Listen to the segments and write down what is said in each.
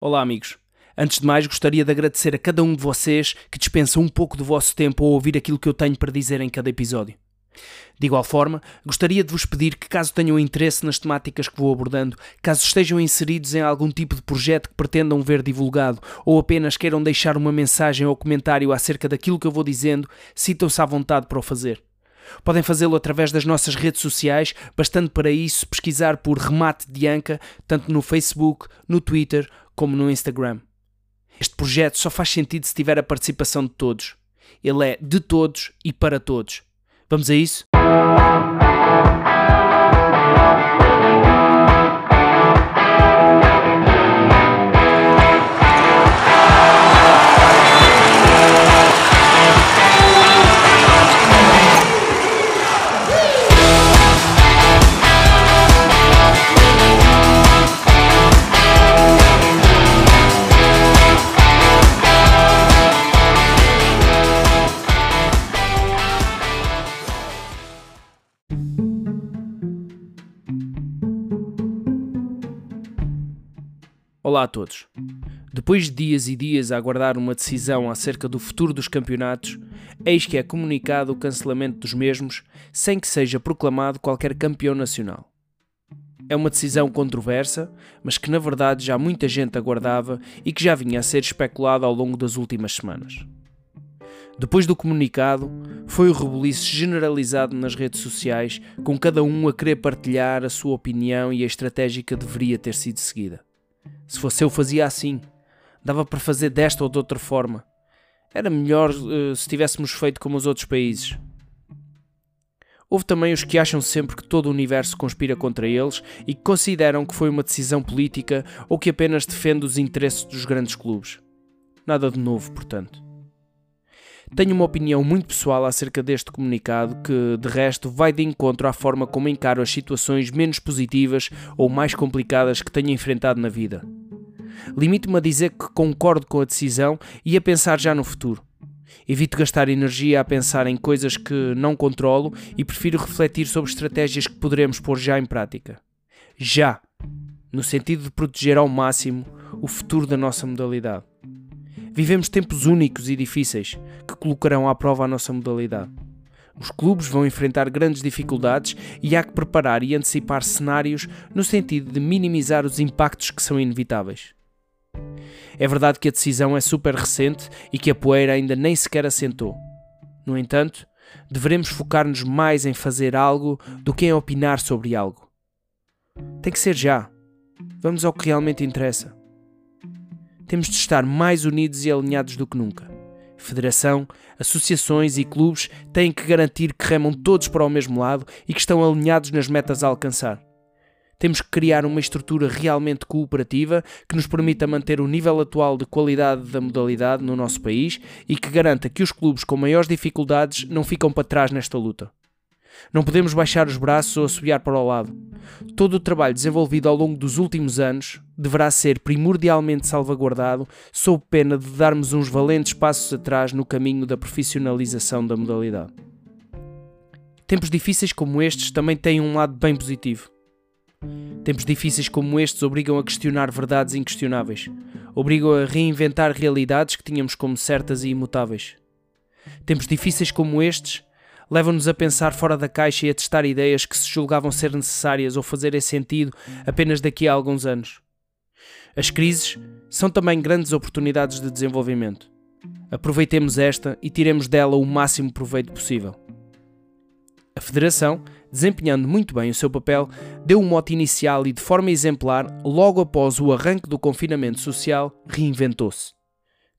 Olá, amigos. Antes de mais, gostaria de agradecer a cada um de vocês que dispensa um pouco do vosso tempo a ouvir aquilo que eu tenho para dizer em cada episódio. De igual forma, gostaria de vos pedir que, caso tenham interesse nas temáticas que vou abordando, caso estejam inseridos em algum tipo de projeto que pretendam ver divulgado ou apenas queiram deixar uma mensagem ou comentário acerca daquilo que eu vou dizendo, sintam-se à vontade para o fazer. Podem fazê-lo através das nossas redes sociais, bastando para isso pesquisar por Remate de Anca, tanto no Facebook, no Twitter como no Instagram. Este projeto só faz sentido se tiver a participação de todos. Ele é de todos e para todos. Vamos a isso? Olá a todos. Depois de dias e dias a aguardar uma decisão acerca do futuro dos campeonatos, eis que é comunicado o cancelamento dos mesmos sem que seja proclamado qualquer campeão nacional. É uma decisão controversa, mas que na verdade já muita gente aguardava e que já vinha a ser especulada ao longo das últimas semanas. Depois do comunicado, foi o rebuliço generalizado nas redes sociais, com cada um a querer partilhar a sua opinião e a estratégia que deveria ter sido seguida. Se fosse eu, fazia assim. Dava para fazer desta ou de outra forma. Era melhor uh, se tivéssemos feito como os outros países. Houve também os que acham sempre que todo o universo conspira contra eles e que consideram que foi uma decisão política ou que apenas defende os interesses dos grandes clubes. Nada de novo, portanto. Tenho uma opinião muito pessoal acerca deste comunicado que, de resto, vai de encontro à forma como encaro as situações menos positivas ou mais complicadas que tenho enfrentado na vida. Limito-me a dizer que concordo com a decisão e a pensar já no futuro. Evito gastar energia a pensar em coisas que não controlo e prefiro refletir sobre estratégias que poderemos pôr já em prática. Já! No sentido de proteger ao máximo o futuro da nossa modalidade. Vivemos tempos únicos e difíceis que colocarão à prova a nossa modalidade. Os clubes vão enfrentar grandes dificuldades e há que preparar e antecipar cenários no sentido de minimizar os impactos que são inevitáveis. É verdade que a decisão é super recente e que a poeira ainda nem sequer assentou. No entanto, devemos focar-nos mais em fazer algo do que em opinar sobre algo. Tem que ser já. Vamos ao que realmente interessa. Temos de estar mais unidos e alinhados do que nunca. Federação, associações e clubes têm que garantir que remam todos para o mesmo lado e que estão alinhados nas metas a alcançar. Temos que criar uma estrutura realmente cooperativa que nos permita manter o nível atual de qualidade da modalidade no nosso país e que garanta que os clubes com maiores dificuldades não ficam para trás nesta luta. Não podemos baixar os braços ou assobiar para o lado. Todo o trabalho desenvolvido ao longo dos últimos anos deverá ser primordialmente salvaguardado, sob pena de darmos uns valentes passos atrás no caminho da profissionalização da modalidade. Tempos difíceis como estes também têm um lado bem positivo. Tempos difíceis como estes obrigam a questionar verdades inquestionáveis, obrigam a reinventar realidades que tínhamos como certas e imutáveis. Tempos difíceis como estes levam-nos a pensar fora da caixa e a testar ideias que se julgavam ser necessárias ou fazerem sentido apenas daqui a alguns anos. As crises são também grandes oportunidades de desenvolvimento. Aproveitemos esta e tiremos dela o máximo proveito possível. A Federação, desempenhando muito bem o seu papel, deu um mote inicial e, de forma exemplar, logo após o arranque do confinamento social, reinventou-se.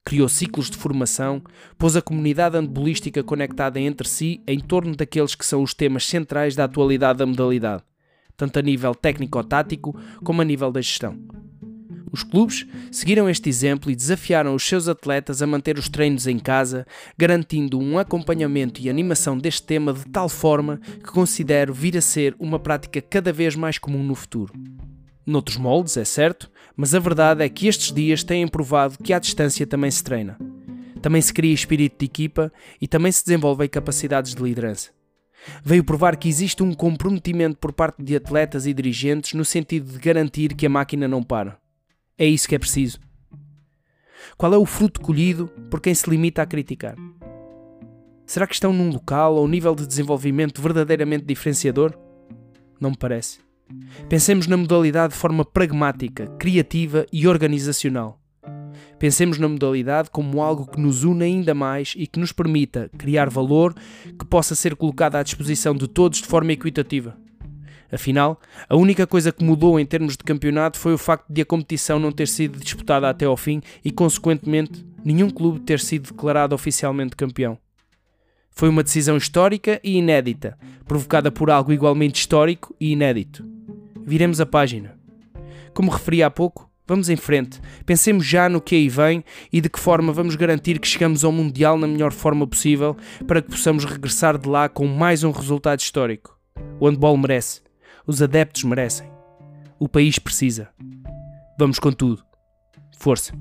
Criou ciclos de formação, pôs a comunidade handebolística conectada entre si em torno daqueles que são os temas centrais da atualidade da modalidade, tanto a nível técnico-tático como a nível da gestão. Os clubes seguiram este exemplo e desafiaram os seus atletas a manter os treinos em casa, garantindo um acompanhamento e animação deste tema de tal forma que considero vir a ser uma prática cada vez mais comum no futuro. Noutros moldes, é certo, mas a verdade é que estes dias têm provado que à distância também se treina. Também se cria espírito de equipa e também se desenvolvem capacidades de liderança. Veio provar que existe um comprometimento por parte de atletas e dirigentes no sentido de garantir que a máquina não para. É isso que é preciso. Qual é o fruto colhido por quem se limita a criticar? Será que estão num local ou nível de desenvolvimento verdadeiramente diferenciador? Não me parece. Pensemos na modalidade de forma pragmática, criativa e organizacional. Pensemos na modalidade como algo que nos une ainda mais e que nos permita criar valor que possa ser colocado à disposição de todos de forma equitativa. Afinal, a única coisa que mudou em termos de campeonato foi o facto de a competição não ter sido disputada até ao fim e, consequentemente, nenhum clube ter sido declarado oficialmente campeão. Foi uma decisão histórica e inédita, provocada por algo igualmente histórico e inédito. Viremos a página. Como referi há pouco, vamos em frente, pensemos já no que aí vem e de que forma vamos garantir que chegamos ao Mundial na melhor forma possível para que possamos regressar de lá com mais um resultado histórico. O handball merece, os adeptos merecem, o país precisa. Vamos com tudo. Força!